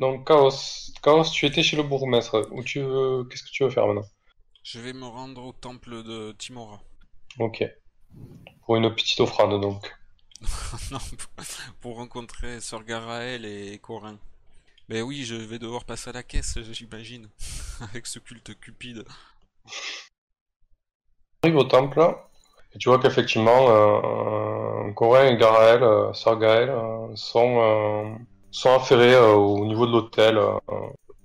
Donc, Chaos, Chaos, tu étais chez le bourgmestre. Où tu veux... Qu'est-ce que tu veux faire maintenant? Je vais me rendre au temple de Timora. Ok. Pour une petite offrande, donc. non, pour rencontrer Sir Garaël et Corin. Mais oui, je vais devoir passer à la caisse, j'imagine. Avec ce culte cupide. Tu arrives au temple, et tu vois qu'effectivement, euh, Corin et Garaël, euh, Sir Gaël, euh, sont, euh, sont affairés euh, au niveau de l'hôtel. euh,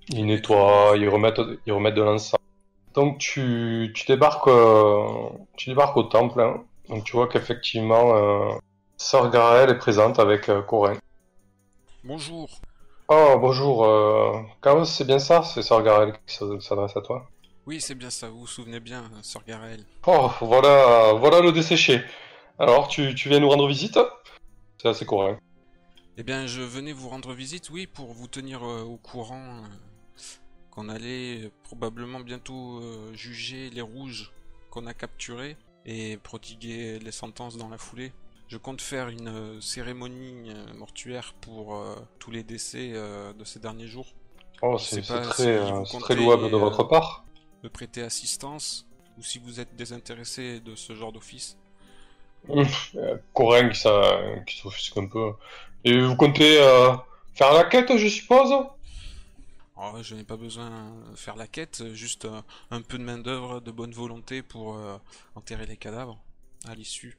ils nettoient, ils remettent, ils remettent de l'encens. Donc tu, tu débarques, euh, tu débarques au temple. hein. Donc tu vois qu'effectivement, Sœur Garaël est présente avec euh, Corin. Bonjour. Oh bonjour, Chaos, c'est bien ça, c'est Sœur Garaël qui s'adresse à toi? Oui, c'est bien ça, vous vous souvenez bien, Sir Garaël. Oh voilà, voilà le desséché. Alors tu, tu viens nous rendre visite? C'est assez Corin. Eh bien, je venais vous rendre visite, oui, pour vous tenir euh, au courant euh, qu'on allait euh, probablement bientôt euh, juger les rouges qu'on a capturés et prodiguer les sentences dans la foulée. Je compte faire une cérémonie mortuaire pour tous les décès de ces derniers jours. Oh c'est très, si très louable de votre part. Me prêter assistance ou si vous êtes désintéressé de ce genre d'office. Euh, Corin qui, qui s'offusque un peu. Et vous comptez euh, faire la quête, je suppose? Oh, je n'ai pas besoin de faire la quête, juste euh, un peu de main-d'œuvre, de bonne volonté pour euh, enterrer les cadavres à l'issue.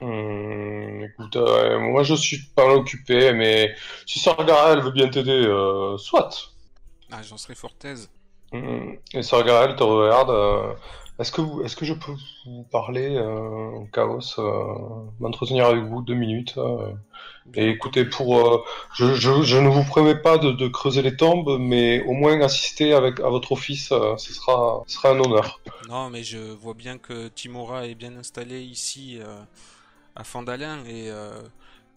Hum, écoute, moi je suis pas mal occupé, mais si Sœur Garaël veut bien t'aider, euh, soit. Ah, j'en serais fort aise. Hum, Et Sœur Garaël te regarde. est-ce que vous, est-ce que je peux vous parler, Chaos, m'entretenir avec vous deux minutes Et écoutez, pour, euh, je, je, je ne vous promets pas de, de creuser les tombes, mais au moins assister avec à votre office, euh, ce sera, ce sera un honneur. Non, mais je vois bien que Timora est bien installé ici euh, à Fandalin et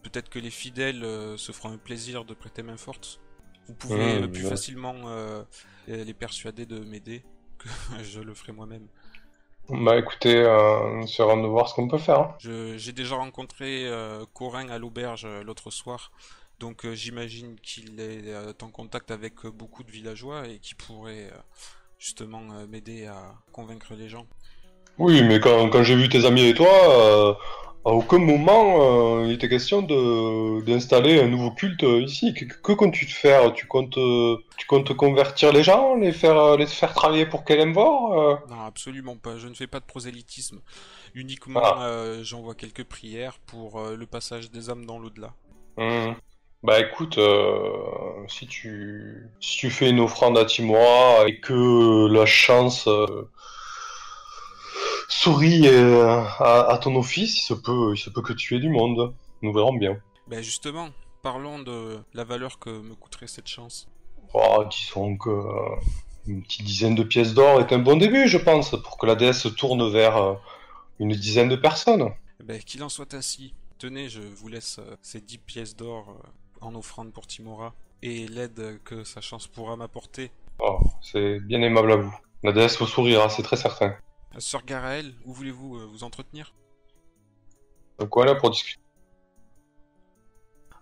peut-être que les fidèles se feront un plaisir de prêter main forte. Vous pouvez Mmh, euh, plus ouais. facilement les persuader de m'aider que je le ferai moi-même. Bah écoutez, euh, c'est à de voir ce qu'on peut faire. hein. Je- J'ai déjà rencontré euh, Corin à l'auberge euh, l'autre soir, donc euh, j'imagine qu'il est euh, en contact avec euh, beaucoup de villageois et qui pourrait euh, justement euh, m'aider à convaincre les gens. Oui, mais quand, quand j'ai vu tes amis et toi, euh, à aucun moment euh, il était question de d'installer un nouveau culte euh, ici. Que, que comptes-tu te faire? Tu comptes, euh, tu comptes convertir les gens, les faire, les faire travailler pour Kelemvor? euh? Non, absolument pas. Je ne fais pas de prosélytisme. Uniquement, Ah. euh, j'envoie quelques prières pour le passage des âmes dans l'au-delà. Hmm. Bah écoute, si tu si tu fais une offrande à Timora et que la chance sourit euh, à, à ton office, il se peut il se peut que tu aies du monde. Nous verrons bien. Ben justement, parlons de la valeur que me coûterait cette chance. Oh, disons que euh, une petite dizaine de pièces d'or est un bon début, je pense, pour que la déesse se tourne vers euh, une dizaine de personnes. Ben qu'il en soit ainsi. Tenez, je vous laisse ces 10 pièces d'or en offrande pour Timora et l'aide que sa chance pourra m'apporter. Oh, c'est bien aimable à vous. La déesse vous sourira, c'est très certain. Euh, Sœur Garaël, où voulez-vous euh, vous entretenir? Donc voilà pour discuter.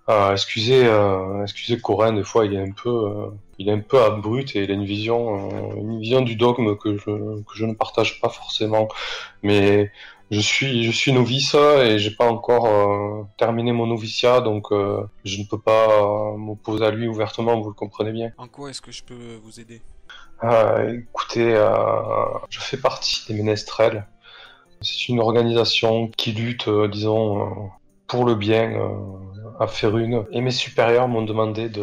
Ah, excusez, euh, excusez Corin, des fois il est un peu, euh, il est un peu abrupt et il a une vision, une vision du dogme que je, que je ne partage pas forcément. Mais je suis, je suis novice et j'ai pas encore euh, terminé mon noviciat, donc euh, je ne peux pas euh, m'opposer à lui ouvertement. Vous le comprenez bien. En quoi est-ce que je peux vous aider? Euh, écoutez, euh, je fais partie des Ménestrels. C'est une organisation qui lutte, euh, disons, pour le bien à Férune. Et mes supérieurs m'ont demandé de,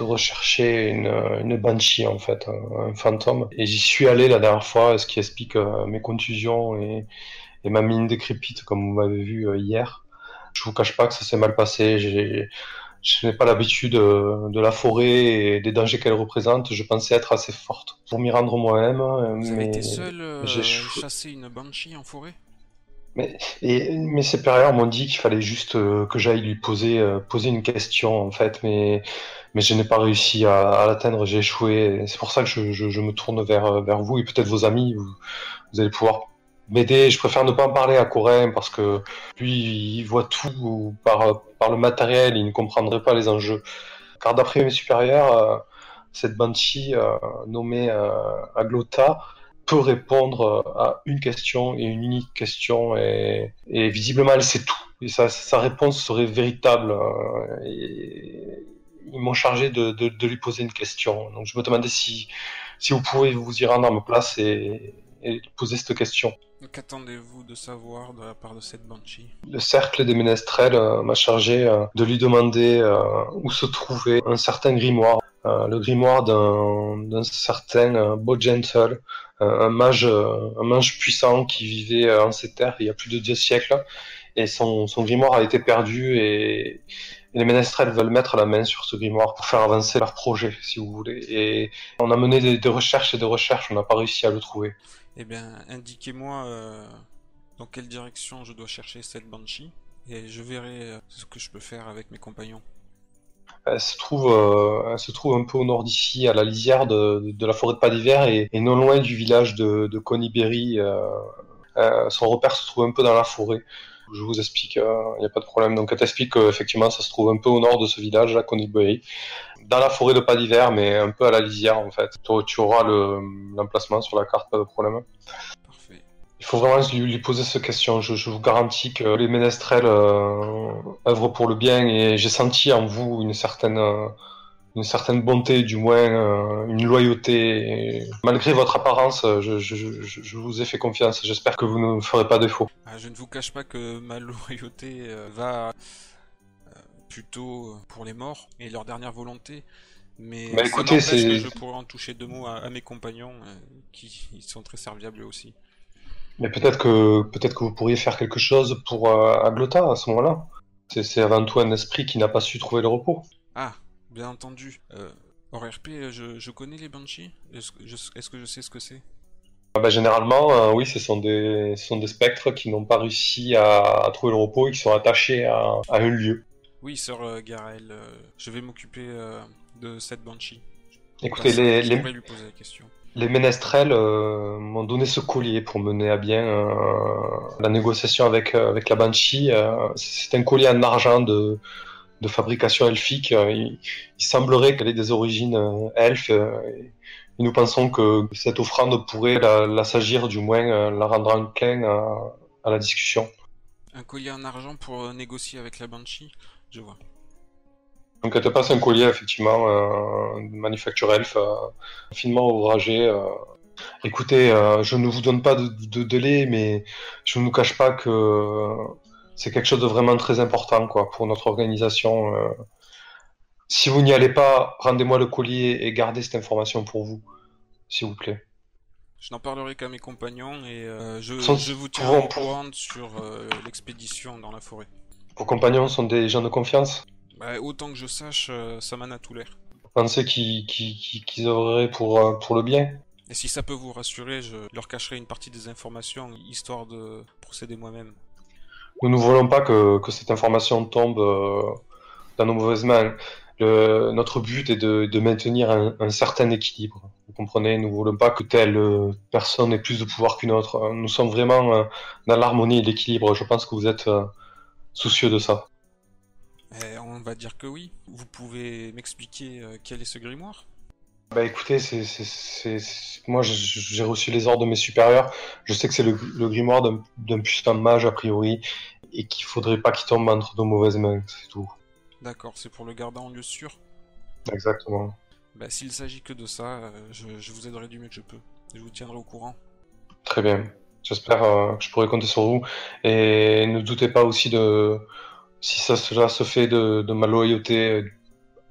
rechercher une, banshee, en fait, un, fantôme. Et j'y suis allé la dernière fois, ce qui explique mes contusions et, ma mine décrépite, comme vous m'avez vu hier. Je vous cache pas que ça s'est mal passé. Je n'ai pas l'habitude euh, de la forêt et des dangers qu'elle représente. Je pensais être assez forte pour m'y rendre moi-même. euh, Vous mais... avez été seul euh, chasser une banshee en forêt? Mais, et mes supérieurs m'ont dit qu'il fallait juste euh, que j'aille lui poser, euh, poser une question, en fait, mais, mais je n'ai pas réussi à, à l'atteindre, j'ai échoué. C'est pour ça que je, je, je me tourne vers, vers vous et peut-être vos amis. Vous, vous allez pouvoir m'aider. Je préfère ne pas en parler à Corin parce que lui, il voit tout par, le matériel, il ne comprendrait pas les enjeux. car d'après mes supérieurs, cette Banshee nommée Aglota peut répondre à une question et une unique question et, visiblement elle sait tout. Et sa, réponse serait véritable. Ils m'ont chargé de, lui poser une question. Donc je me demandais si, vous pouvez vous y rendre à ma place poser cette question. Qu'attendez-vous de savoir de la part de cette Banshee? Le cercle des ménestrels euh, m'a chargé euh, de lui demander euh, où se trouvait un certain grimoire. le grimoire d'un certain Beau Gentle, un mage, un mage puissant qui vivait en ces terres il y a plus de deux siècles. Et son, son grimoire a été perdu et, les ménestrels veulent mettre la main sur ce grimoire pour faire avancer leur projet, si vous voulez. Et on a mené des, recherches et des recherches, on n'a pas réussi à le trouver. Eh bien, indiquez-moi euh, dans quelle direction je dois chercher cette Banshee, et je verrai euh, ce que je peux faire avec mes compagnons. Elle se trouve, euh, elle se trouve un peu au nord d'ici, à la lisière de, de, la forêt de pas d'hiver, et, non loin du village de, de Conyberry. son repère se trouve un peu dans la forêt je vous explique, il euh, n'y a pas de problème. Donc, elle t'explique qu'effectivement, ça se trouve un peu au nord de ce village, à Conyberry, dans la forêt de pas d'hiver, mais un peu à la lisière, en fait. Tu, auras l'emplacement sur la carte, pas de problème. Parfait. Il faut vraiment lui, poser cette question. Je, vous garantis que les ménestrels euh, œuvrent pour le bien et j'ai senti en vous une certaine. Une certaine bonté, du moins euh, une loyauté. malgré votre apparence, euh, je, vous ai fait confiance. J'espère que vous ne ferez pas défaut. Ah, je ne vous cache pas que ma loyauté euh, va plutôt pour les morts et leur dernière volonté. Mais bah, écoutez, que je pourrais en toucher deux mots à, mes compagnons qui sont très serviables aussi. Mais peut-être que peut-être que vous pourriez faire quelque chose pour Aglota à ce moment-là. C'est avant tout un esprit qui n'a pas su trouver le repos. Ah, bien entendu. Euh, hors RP, je, connais les Banshees Est-ce que je sais ce que c'est? Ah bah, Généralement, euh, oui, ce sont, des, sont des spectres qui n'ont pas réussi à, trouver le repos et qui sont attachés à, un lieu. Oui, sœur euh, Garel, euh, je vais m'occuper de cette Banshee. Écoutez, les, les, les ménestrels m'ont donné ce collier pour mener à bien la négociation avec, avec la Banshee. c'est un collier en argent de, de fabrication elfique. Euh, il, semblerait qu'elle ait des origines euh, elfes. Euh, et nous pensons que cette offrande pourrait la, s'agir, du moins la rendre enclin à, à la discussion. Un collier en argent pour négocier avec la Banshee Je vois. Donc elle te passe un collier, effectivement, euh, manufacture elfe, finement ouvragé. Écoutez, je ne vous donne pas de, de, délai, mais je ne vous cache pas que c'est quelque chose de vraiment très important quoi, pour notre organisation. Euh. Si vous n'y allez pas, rendez-moi le collier et gardez cette information pour vous, s'il vous plaît. Je n'en parlerai qu'à mes compagnons et euh, je, je, vous tiens au courant sur euh, l'expédition dans la forêt. Vos compagnons sont des gens de confiance? Bah, Autant que je sache, ça m'en a tout l'air. Vous pensez qu'ils qu œuvreraient pour, pour le bien? Et si ça peut vous rassurer, je leur cacherai une partie des informations, histoire de procéder moi-même. Nous ne voulons pas que, cette information tombe euh, dans nos mauvaises mains. notre but est de, maintenir un, certain équilibre. Vous comprenez? Nous ne voulons pas que telle euh, personne ait plus de pouvoir qu'une autre. Nous sommes vraiment euh, dans l'harmonie et l'équilibre. Je pense que vous êtes soucieux de ça. Eh, on va dire que oui. Vous pouvez m'expliquer quel est ce grimoire? Bah écoutez, c'est, moi j'ai reçu les ordres de mes supérieurs. Je sais que c'est le, grimoire d'un, puissant mage a priori et qu'il faudrait pas qu'il tombe entre de mauvaises mains, c'est tout. D'accord, c'est pour le garder en lieu sûr. Exactement. Bah s'il s'agit que de ça, euh, je, vous aiderai du mieux que je peux. Je vous tiendrai au courant. Très bien. J'espère euh, que je pourrai compter sur vous. Et ne doutez pas aussi de si ça cela se fait de, de ma loyauté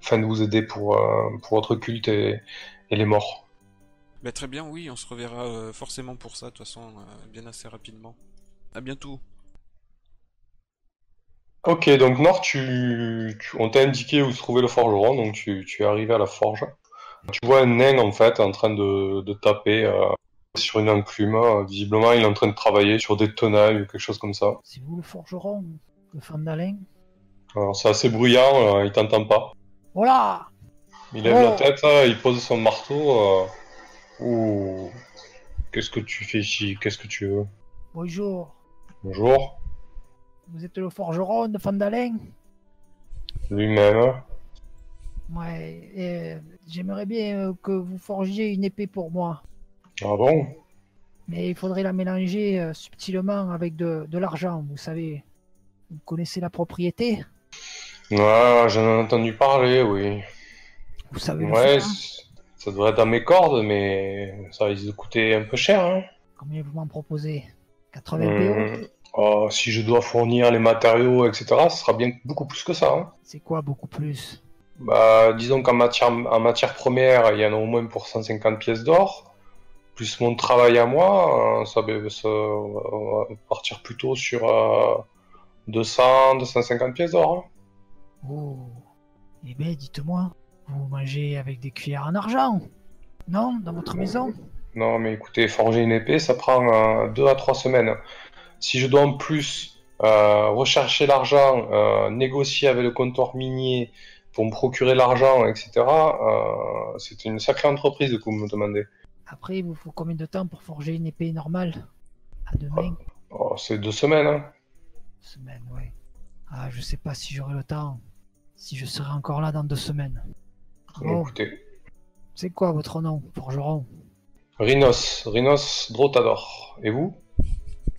afin de vous aider pour, euh, pour votre culte et, les morts. Bah, très bien, oui, on se reverra euh, forcément pour ça, de toute façon, euh, bien assez rapidement. À bientôt. Ok, donc Nord, tu, on t'a indiqué où se trouvait le forgeron, donc tu, es arrivé à la forge. Tu vois un nain en fait en train de, taper sur une enclume. Visiblement, il est en train de travailler sur des tenailles ou quelque chose comme ça. C'est vous le forgeron, le Fandalin Alors c'est assez bruyant, il t'entend pas. Voilà Il lève la tête, il pose son marteau. Euh... Qu'est-ce que tu fais ici? Qu'est-ce que tu veux? Bonjour. Bonjour. Vous êtes le forgeron de Fandalin Lui-même. Ouais, et, euh, j'aimerais bien euh, que vous forgiez une épée pour moi. Ah bon? Mais il faudrait la mélanger euh, subtilement avec de, de l'argent, vous savez. Vous connaissez la propriété? Ouais, j'en ai entendu parler, oui. Vous savez Ouais, faire c- ça devrait être dans mes cordes, mais ça risque de coûter un peu cher. Hein. Combien vous m'en proposez? 80 Hmm. PO Oh, si je dois fournir les matériaux, etc., ce sera bien beaucoup plus que ça. Hein. C'est quoi beaucoup plus? Bah, disons qu'en matière, en matière première, il y en a au moins pour 150 pièces d'or. Plus mon travail à moi, euh, ça, va- ça va partir plutôt sur euh, 200, 250 pièces d'or. hein. Oh. Eh bien, dites-moi, vous mangez avec des cuillères en argent Non Dans votre maison? Non, mais écoutez, forger une épée, ça prend 2 à 3 semaines. Si je dois en plus euh, rechercher l'argent, euh, négocier avec le comptoir minier pour me procurer l'argent, etc., euh, c'est une sacrée entreprise que vous me demandez. Après, il vous faut combien de temps pour forger une épée normale? À deux mains Oh, c'est deux semaines. Hein. Semaine, ouais. Ah, je sais pas si j'aurai le temps. Si je serai encore là dans deux semaines. Bon, Écoutez, c'est quoi votre nom, forgeron Rhinos, Rhinos Drotador. Et vous?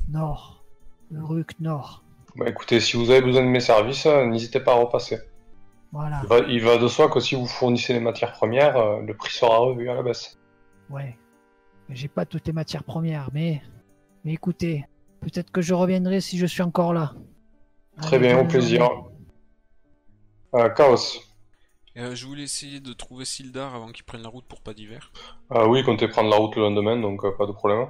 Nord. Le Ruc Nord. bah, Écoutez, si vous avez besoin de mes services, euh, n'hésitez pas à repasser. Voilà, Il va, il va de soi que si vous fournissez les matières premières, euh, le prix sera revu à la baisse. ouais. Mais J'ai pas toutes les matières premières, mais. Mais écoutez, peut-être que je reviendrai si je suis encore là. Très Allez, bien, au plaisir. journée. Euh, Chaos. Euh, je voulais essayer de trouver Sildar avant qu'il prenne la route pour pas d'hiver. Ah oui, comptez prendre la route le lendemain, donc euh, pas de problème.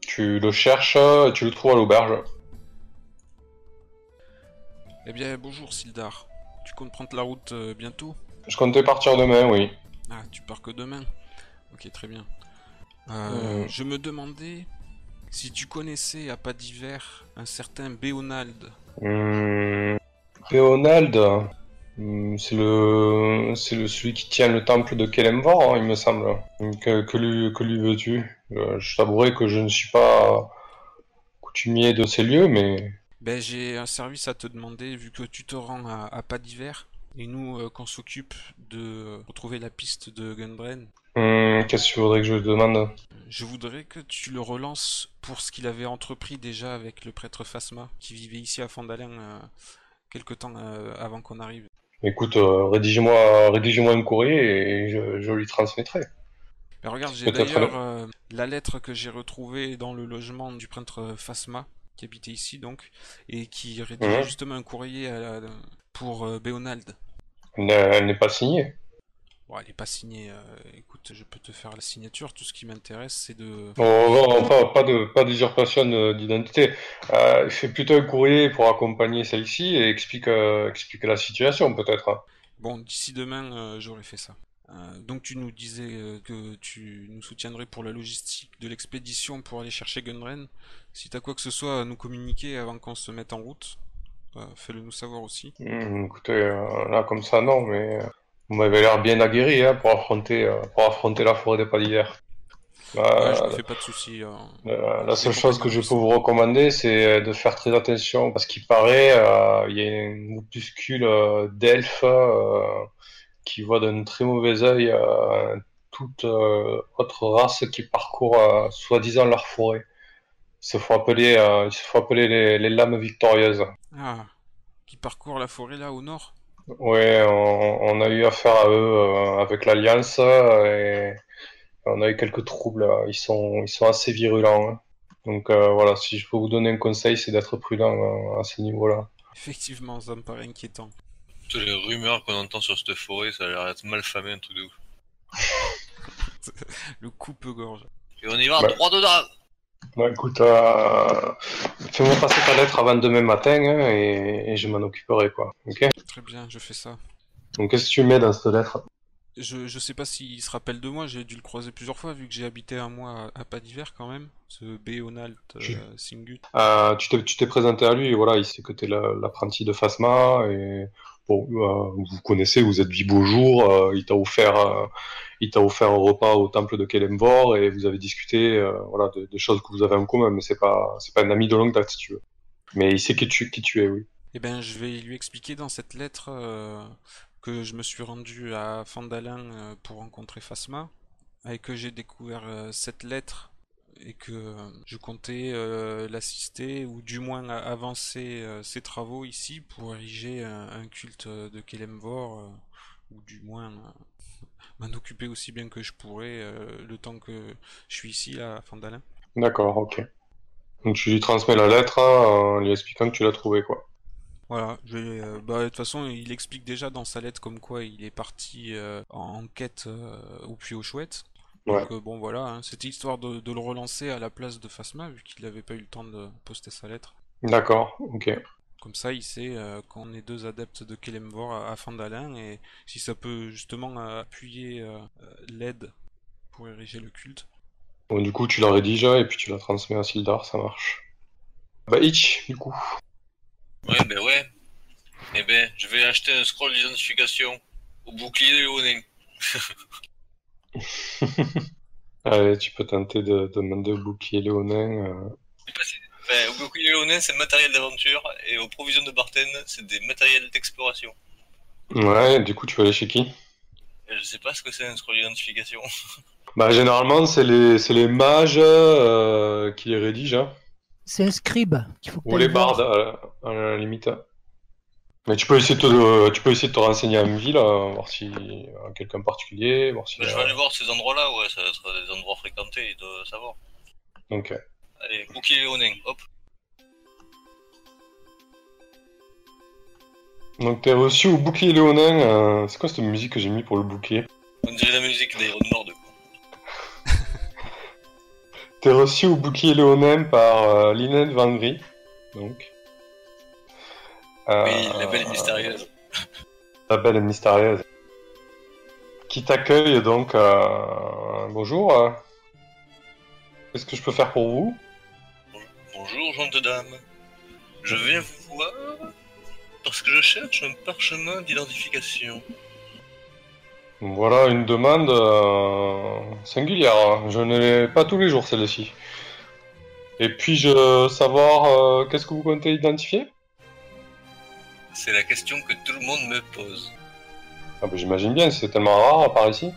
Tu le cherches, euh, tu le trouves à l'auberge. Eh bien, bonjour Sildar. Tu comptes prendre la route euh, bientôt? Je comptais partir demain, oui. Ah, tu pars que demain? Ok, très bien. Euh, Hmm. Je me demandais si tu connaissais à pas d'hiver un certain Béonald. Léonald, hum, c'est le, c'est le celui qui tient le temple de Kelemvor, hein, il me semble. Que, que lui, que lui veux-tu? Euh, Je t'avouerai que je ne suis pas coutumier de ces lieux, mais Ben, j'ai un service à te demander vu que tu te rends à, à pas d'hiver et nous euh, qu'on s'occupe de retrouver la piste de Gunbren. hum, qu'est-ce que tu voudrais que je te demande? Je voudrais que tu le relances pour ce qu'il avait entrepris déjà avec le prêtre Phasma qui vivait ici à Fandalin euh, quelque temps euh, avant qu'on arrive. Écoute, euh, rédige-moi un courrier et je, je lui transmettrai. Ben, regarde, j'ai d'ailleurs euh, la lettre que j'ai retrouvée dans le logement du prêtre Phasma qui habitait ici donc et qui rédigeait Mhm. justement un courrier à la- pour euh, Béonald. Elle n'est pas signée. Bon, elle est pas signée. euh, écoute, je peux te faire la signature. Tout ce qui m'intéresse, c'est de. Oh, non, pas, pas de pas d'usurpation euh, d'identité. Euh, fais plutôt un courrier pour accompagner celle-ci et explique, euh, explique la situation peut-être. Bon, d'ici demain, j'aurai fait ça. Donc, tu nous disais que tu nous soutiendrais pour la logistique de l'expédition pour aller chercher Gunren. Si t'as quoi que ce soit à nous communiquer avant qu'on se mette en route, euh, fais-le nous savoir aussi. Hum, écoutez, là comme ça non, mais vous m'avez l'air bien aguerri hein, pour affronter euh, pour affronter la forêt des. Ouais, Euh, je me fais pas de soucis. euh. Euh, la seule chose que je peux vous recommander, c'est de faire très attention parce qu'il paraît, euh, il y a un groupuscule euh, d'elfes euh, qui voient d'un très mauvais œil euh, toute euh, autre race qui parcourt euh, soi-disant leur forêt. Il se faut appeler, euh, il se faut appeler les, les lames victorieuses. Ah, qui parcourt la forêt là au nord? Ouais, on, on a eu affaire à eux euh, avec l'Alliance euh, et on a eu quelques troubles. là. Ils sont, ils sont assez virulents. hein. Donc euh, voilà, si je peux vous donner un conseil, c'est d'être prudent euh, à ce niveau-là. Effectivement, ça me paraît inquiétant. Toutes les rumeurs qu'on entend sur cette forêt, ça a l'air d'être mal famé, un truc de ouf. Le coupe-gorge. Et on y va Bah. droit dedans Bon, écoute, euh, fais-moi passer ta lettre avant demain matin hein, et, et je m'en occuperai, quoi. Ok? Très bien, je fais ça. Donc qu'est-ce que tu mets dans cette lettre? Je, je sais pas s'il se rappelle de moi, j'ai dû le croiser plusieurs fois vu que j'ai habité un mois à, à pas d'hiver quand même. Ce Béonald euh, Je- Singut. Euh, tu t'es tu t'es présenté à lui, et voilà, il sait que t'es la- l'apprenti de Phasma, et bon, euh, vous connaissez, vous êtes vu beau jour, euh, il t'a offert, euh, il t'a offert un repas au temple de Kelemvor, et vous avez discuté, voilà, de- des choses que vous avez en commun, mais c'est pas, c'est pas un ami de longue date, si tu veux. Mais il sait qui tu, qui tu es, oui. Eh ben, je vais lui expliquer dans cette lettre que je me suis rendu à Fandalin pour rencontrer Phasma, et que j'ai découvert cette lettre et que euh, je comptais euh, l'assister ou du moins avancer euh, ses travaux ici pour ériger un, un culte de Kelemvor euh, ou du moins m'en occuper aussi bien que je pourrais le temps que je suis ici à Fandalin. D'accord, ok. Donc tu lui transmets la lettre hein, en lui expliquant que tu l'as trouvé, quoi. Voilà, bah, de toute façon, il explique déjà dans sa lettre comme quoi il est parti en, quête au puits aux chouettes. Ouais. Donc euh, bon voilà, hein, c'était histoire de, de le relancer à la place de Phasma vu qu'il n'avait pas eu le temps de poster sa lettre. D'accord, ok. Comme ça, il sait euh, qu'on est deux adeptes de Kelemvor à, à Fandalin et si ça peut justement euh, appuyer l'aide pour ériger le culte. Bon, du coup, tu la rédiges et puis tu la transmets à Sildar, ça marche. Bah, Itch, du coup. Ouais, ben ouais. Eh ben, je vais acheter un scroll d'identification au bouclier léonin. Allez, tu peux tenter de, de demander au bouclier léonin. euh, Enfin, au bouclier léonin, c'est matériel d'aventure et aux provisions de Barten, c'est des matériels d'exploration. Ouais, du coup, tu vas aller chez qui? Et je sais pas ce que c'est un scroll d'identification. Bah, généralement, c'est les, c'est les mages euh, qui les rédigent, hein. C'est un scribe qu'il faut que ou t'ailles les voir. bardes, à, la- à la limite. Mais tu peux essayer de te, tu peux essayer de te renseigner à une ville, euh, voir si euh, quelqu'un particulier, voir si. Ben, je vais aller voir ces endroits-là, ouais, ça va être des endroits fréquentés, il doit savoir. Euh, Allez, bouclier léonin, hop. donc t'es reçu au bouclier léonin. euh, C'est quoi cette musique que j'ai mis pour le bouclier? On dirait la musique d'Iron Lord. T'es reçu au bouclier léonin par euh, Lynette Vangry, donc. Euh, Oui, la belle et mystérieuse. La belle et mystérieuse. Qui t'accueille donc. euh, Bonjour. euh, Qu'est-ce que je peux faire pour vous? Bonjour, gente dame. Je viens vous voir parce que je cherche un parchemin d'identification. Voilà une demande euh, singulière. Je ne l'ai pas tous les jours celle-ci. Et puis-je savoir euh, qu'est-ce que vous comptez identifier? C'est la question que tout le monde me pose. ah, bah, J'imagine bien, c'est tellement rare par ici.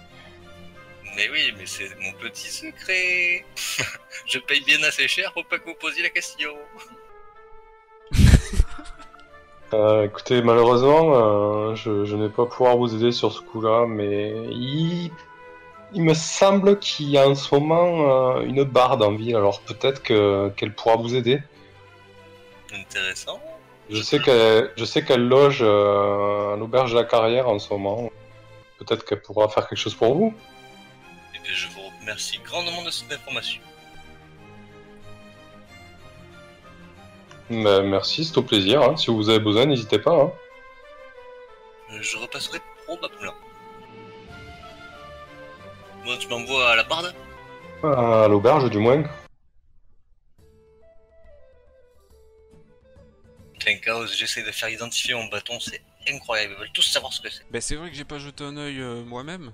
Mais oui, mais c'est mon petit secret. je paye bien assez cher pour pas que vous posiez la question. Euh, écoutez, malheureusement, euh, je, je n'ai pas pouvoir vous aider sur ce coup-là, mais il, il me semble qu'il y a en ce moment euh, une barde en ville, alors peut-être que qu'elle pourra vous aider. Intéressant. Je sais qu'elle, je sais qu'elle loge euh, à l'auberge de la carrière en ce moment. Peut-être qu'elle pourra faire quelque chose pour vous. Eh bien, je vous remercie grandement de cette information. Ben, merci, c'est au plaisir. hein. Si vous avez besoin, n'hésitez pas. hein. Euh, Je repasserai probablement. Bon, tu m'envoies à la barde À l'auberge, du moins. Chaos, j'essaie de faire identifier mon bâton, c'est incroyable. Ils veulent tous savoir ce que c'est. Ben c'est vrai que j'ai pas jeté un œil euh, moi-même.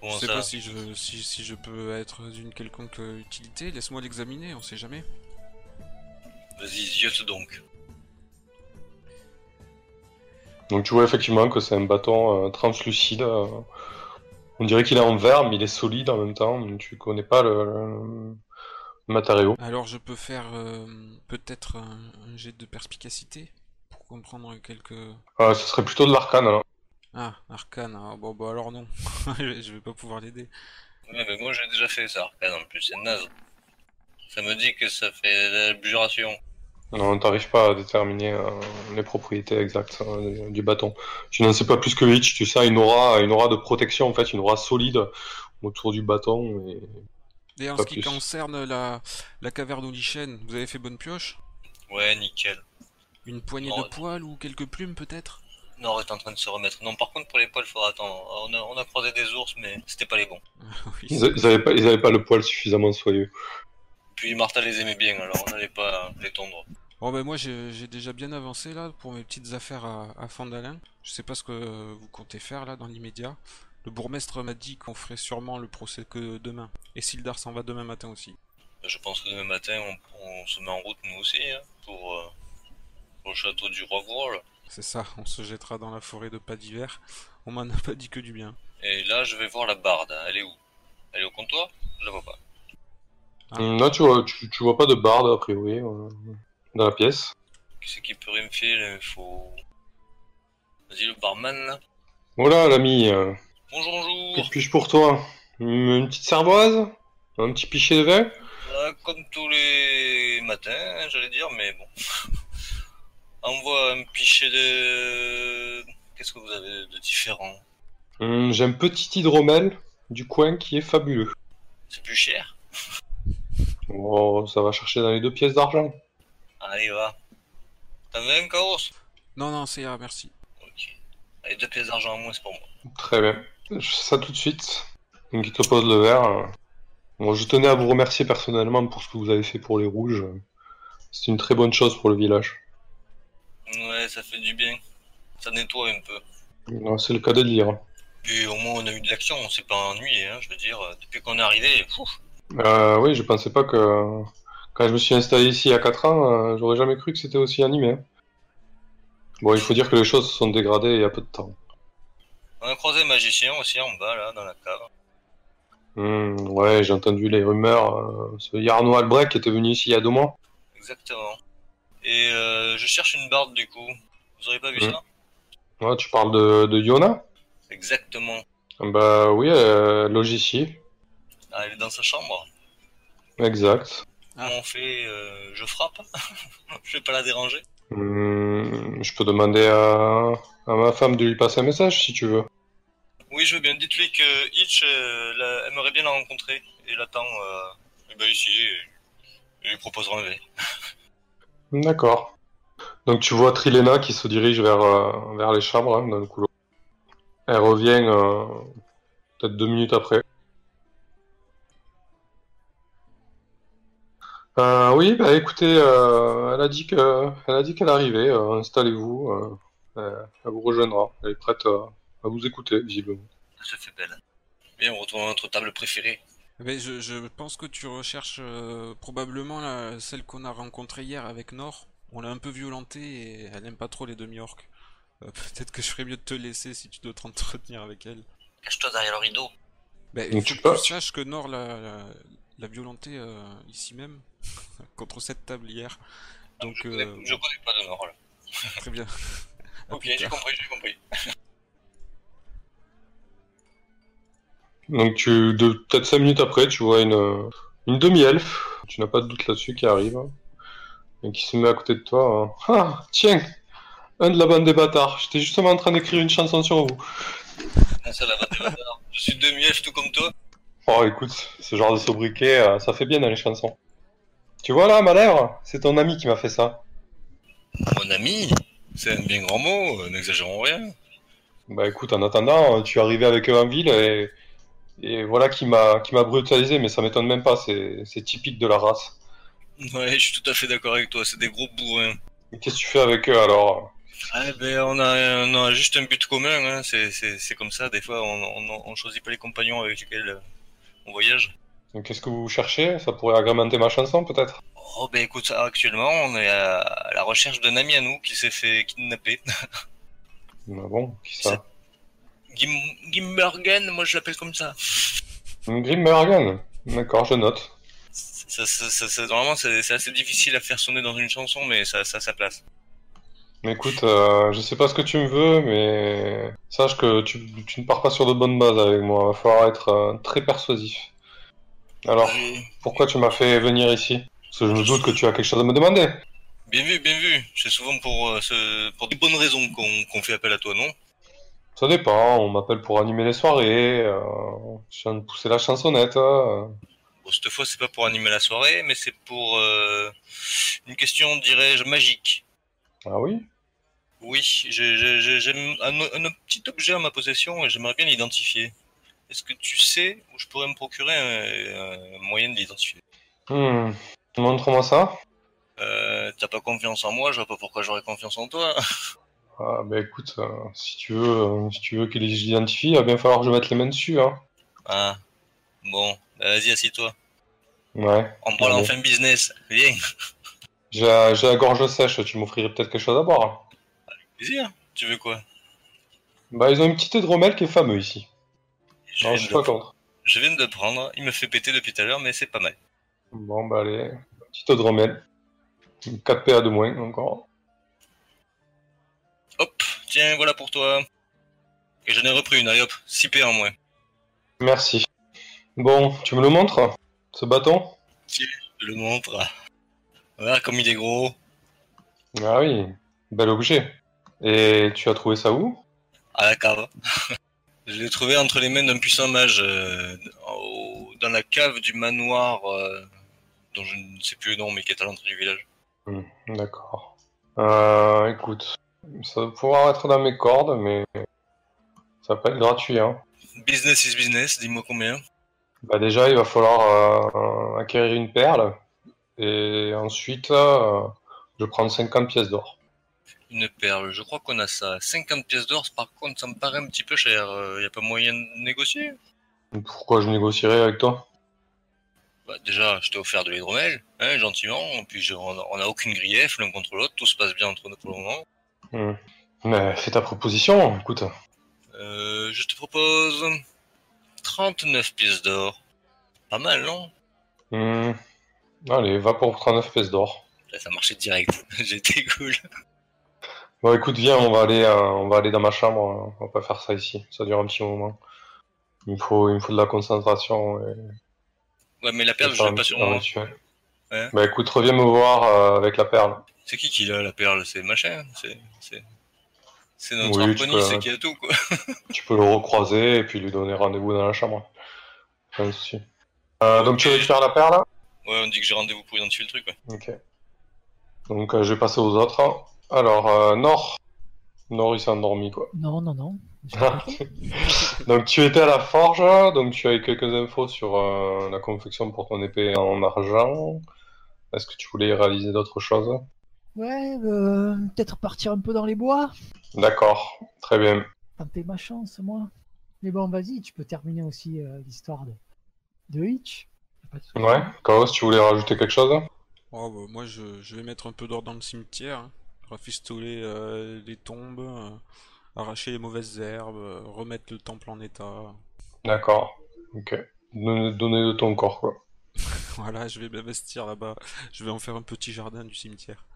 Comment je sais ça pas si je, si, si je peux être d'une quelconque euh, utilité. Laisse-moi l'examiner, on sait jamais. Vas-y, ziote donc. Donc tu vois effectivement que c'est un bâton euh, translucide. euh, on dirait qu'il est en verre, mais il est solide en même temps. Tu connais pas le, le Alors je peux faire euh, peut-être un, un jet de perspicacité pour comprendre quelques... Euh, ce serait plutôt de l'arcane. alors. Ah, arcane, ah, bon bah alors non, je vais pas pouvoir l'aider. Ouais, mais moi j'ai déjà fait ça, arcane en plus, c'est naze. Ça me dit que ça fait de l'abjuration. Non, t'arrives pas à déterminer euh, les propriétés exactes euh, du bâton. Tu n'en sais pas plus que Hitch. Tu sais, une aura, une aura de protection en fait, une aura solide autour du bâton. Et... Et en ce qui plus. concerne la, la caverne au lichen, vous avez fait bonne pioche? Ouais, nickel. Une poignée Non, de poils ou quelques plumes peut-être? Nord est en train de se remettre. Non, par contre, pour les poils, faudra attendre. On a, on a croisé des ours, mais c'était pas les bons. Oui, Ils, a- ils avaient pas, ils avaient pas le poil suffisamment soyeux. Puis Martha les aimait bien, alors on n'allait pas les tondre. Bon ben moi j'ai déjà bien avancé là pour mes petites affaires à, à Fandalin. Je sais pas ce que vous comptez faire là dans l'immédiat. Le bourgmestre m'a dit qu'on ferait sûrement le procès que demain. Et Sildar s'en va demain matin aussi. Je pense que demain matin, on, on se met en route nous aussi, hein, pour, euh, pour le château du roi Groll. C'est ça, on se jettera dans la forêt de pas d'hiver. On m'en a pas dit que du bien. Et là, je vais voir la barde. Elle est où? Elle est au comptoir? Je la vois pas. Ah. Hum, Là, tu vois, tu, tu vois pas de barde, a priori, euh, dans la pièce. Qui c'est qui pourrait me filer l'info? Vas-y, le barman là. Voilà, l'ami, euh, Bonjour, bonjour. que puis-je pour toi une, une petite cervoise Un petit pichet de vin Ah, comme tous les matins, j'allais dire, mais bon. Envoie un pichet de. Qu'est-ce que vous avez de différent Hum, J'ai un petit hydromel du coin qui est fabuleux. C'est plus cher Oh, ça va chercher dans les deux pièces d'argent. Allez, va. T'en veux un, Chaos Non, non, c'est ira, merci. Ok. Allez, deux pièces d'argent en moins, c'est pour moi. Très bien. Je fais ça tout de suite. Donc il te pose le verre. euh. Bon, je tenais à vous remercier personnellement pour ce que vous avez fait pour les rouges. C'est une très bonne chose pour le village. Ouais, ça fait du bien. Ça nettoie un peu. Non, C'est le cas de dire. Puis au moins, on a eu de l'action, on s'est pas ennuyé, hein, je veux dire. Depuis qu'on est arrivé, pouf, Euh, oui, je pensais pas que quand je me suis installé ici il y a 4 ans, euh, j'aurais jamais cru que c'était aussi animé. Bon, il faut dire que les choses se sont dégradées il y a peu de temps. On a croisé un magicien aussi en bas, là, dans la cave. Hmm, ouais, j'ai entendu les rumeurs. euh, ce Yarno Albrecht qui était venu ici il y a deux mois. Exactement. Et euh, je cherche une barde, du coup. Vous aurez pas vu Mhm. ça? Ouais, tu parles de, de Yona? Exactement. Bah oui, euh, loge ici. Ah, elle est dans sa chambre. Exact. Ah. Comment on fait euh, Je frappe? Je vais pas la déranger Hmm, je peux demander à, à ma femme de lui passer un message si tu veux. Je veux bien. Dites-lui que Hitch euh, aimerait bien la rencontrer. Et l'attend euh, eh ben, ici. Et, et lui proposera un verre. D'accord. Donc tu vois Trilena qui se dirige vers, euh, vers les chambres hein, dans le couloir. Elle revient peut-être deux minutes après. Oui, bah écoutez, elle a dit elle a dit qu'elle arrivait. Installez-vous. elle vous rejoindra. Elle est prête à vous écouter visiblement. Ça fait belle. Bien, on retourne à notre table préférée. Mais je, je pense que tu recherches euh, probablement la- celle qu'on a rencontrée hier avec Nord. On l'a un peu violentée et elle aime pas trop les demi-orques. Euh, Peut-être que je ferais mieux de te laisser si tu dois t'entretenir avec elle. Cache-toi derrière le rideau. Bah, il Donc faut tu que tu saches que Nord l'a, l'a, l'a violenté euh, ici même, contre cette table hier. Donc, je, connais, je connais pas de Nord, là. très bien. Ok, j'ai compris, j'ai compris. Donc tu, de, peut-être cinq minutes après, tu vois une, une demi-elfe, tu n'as pas de doute là-dessus, qui arrive, hein, et qui se met à côté de toi. hein. Ah, tiens, un de la bande des bâtards, j'étais justement en train d'écrire une chanson sur vous. Ah, ça, la bande des bâtards. Je suis demi-elfe tout comme toi. Oh écoute, ce genre de sobriquet, euh, ça fait bien dans les chansons. Tu vois là, ma lèvre C'est ton ami qui m'a fait ça. Mon ami C'est un bien grand mot, euh, n'exagérons rien. Bah écoute, en attendant, tu es arrivé avec eux en ville et, et voilà qui m'a qui m'a brutalisé, mais ça m'étonne même pas, c'est typique de la race. Ouais, je suis tout à fait d'accord avec toi, c'est des gros bourrins. Et Qu'est-ce que tu fais avec eux alors? Ah, ben, on a, on a juste un but commun, hein. c'est, comme ça, des fois on, on, on choisit pas les compagnons avec lesquels euh, on voyage. Qu'est-ce que vous cherchez? Ça pourrait agrémenter ma chanson peut-être? Oh ben écoute, actuellement on est à la recherche d'un ami à nous qui s'est fait kidnapper. Ah bon, qui ça? Gim, Gimbergen, moi je l'appelle comme ça. Grim Morgan. D'accord, je note. Ça, ça, ça, normalement c'est, assez difficile à faire sonner dans une chanson, mais ça, ça a sa place. Écoute, euh, je sais pas ce que tu me veux, mais sache que tu, tu ne pars pas sur de bonnes bases avec moi. Il va falloir être euh, très persuasif. Alors, pourquoi tu m'as fait venir ici? Parce que je me doute que tu as quelque chose à me demander. Bien vu, bien vu. C'est souvent pour, euh, ce, pour des bonnes raisons qu'on, qu'on fait appel à toi, non? Ça dépend, on m'appelle pour animer les soirées, euh, je viens de pousser la chansonnette. euh. Bon, cette fois, c'est pas pour animer la soirée, mais c'est pour euh, une question, dirais-je, magique. Ah oui? Oui, j'ai un, un petit objet à ma possession et j'aimerais bien l'identifier. Est-ce que tu sais où je pourrais me procurer un, un moyen de l'identifier? Hmm. Montre-moi ça. euh, T'as pas confiance en moi, je vois pas pourquoi j'aurais confiance en toi. Ah bah écoute, euh, si tu veux, euh, si tu veux qu'il l'identifie, il va bien falloir que je mette les mains dessus, hein. Ah, bon, bah, vas-y, assis-toi. Ouais. On parle enfin business. Viens. J'ai la, j'ai la gorge sèche, tu m'offrirais peut-être quelque chose à boire. Plaisir. Tu veux quoi? Bah, ils ont une petite hydromel qui est fameux ici. je Non, je suis pas contre. je viens de le prendre. Il me fait péter depuis tout à l'heure, mais c'est pas mal. Bon, bah, allez. Petite hydromel. 4 PA de moins encore. Tiens, voilà pour toi. Et j'en ai repris une, allez hop, 6 P en moins. Merci. Bon, tu me le montres Ce bâton? Je le montre. Voilà comme il est gros. Ah oui, bel objet. Et tu as trouvé ça où? À la cave. je l'ai trouvé entre les mains d'un puissant mage euh, au- dans la cave du manoir euh, dont je ne sais plus le nom mais qui est à l'entrée du village. Hmm, D'accord. Euh, écoute, ça va pouvoir être dans mes cordes, mais ça va pas être gratuit. Hein. Business is business, dis-moi combien. Bah déjà, il va falloir euh, acquérir une perle, et ensuite, euh, je prends 50 pièces d'or. Une perle, je crois qu'on a ça. 50 pièces d'or, par contre, ça me paraît un petit peu cher. Il y a pas moyen de négocier? Pourquoi je négocierai avec toi? Bah, déjà, je t'ai offert de l'hydromel, hein, gentiment. Puis je- on a- on n'a aucune grief l'un contre l'autre, tout se passe bien entre nous pour le moment. Hmm. Mais fais ta proposition, écoute. Euh, je te propose 39 pièces d'or. Pas mal, non? Hmm. Allez, va pour 39 pièces d'or. Là, Ça marchait direct. J'étais cool. Bon, écoute, viens, on va aller, euh, on va aller dans ma chambre. On va pas faire ça ici. Ça dure un petit moment. Il me faut, il me faut de la concentration. Et... Ouais, mais la perle, je l'ai pas sur moi. Ouais. Bah écoute, reviens me voir euh, avec la perle. C'est qui qui l'a, la perle? C'est machin C'est c'est- c'est notre Oui, tu harponiste peux- c'est qui a tout, quoi. Tu peux le recroiser et puis lui donner rendez-vous dans la chambre. Pas de souci. Euh, donc tu récupères la perle Ouais, on dit que j'ai rendez-vous pour identifier le truc, ouais. Ok. Donc euh, je vais passer aux autres. Alors, euh, Nord. Nord, il s'est endormi, quoi. Non, non, non. Donc tu étais à la forge, donc tu as eu quelques infos sur euh, la confection pour ton épée en argent. Est-ce que tu voulais réaliser d'autres choses? Ouais, euh, peut-être partir un peu dans les bois. D'accord, très bien. Tenter ma chance, moi. Mais bon, vas-y, tu peux terminer aussi euh, l'histoire de, de Hitch. Pas de. Ouais, Chaos, tu voulais rajouter quelque chose? Oh, bah, moi, je, je vais mettre un peu d'or dans le cimetière, hein. rafistoler euh, les tombes, euh, arracher les mauvaises herbes, euh, remettre le temple en état. D'accord, ok. Donner, donner de ton corps, quoi. Voilà, je vais m'investir là-bas. Je vais en faire un petit jardin du cimetière.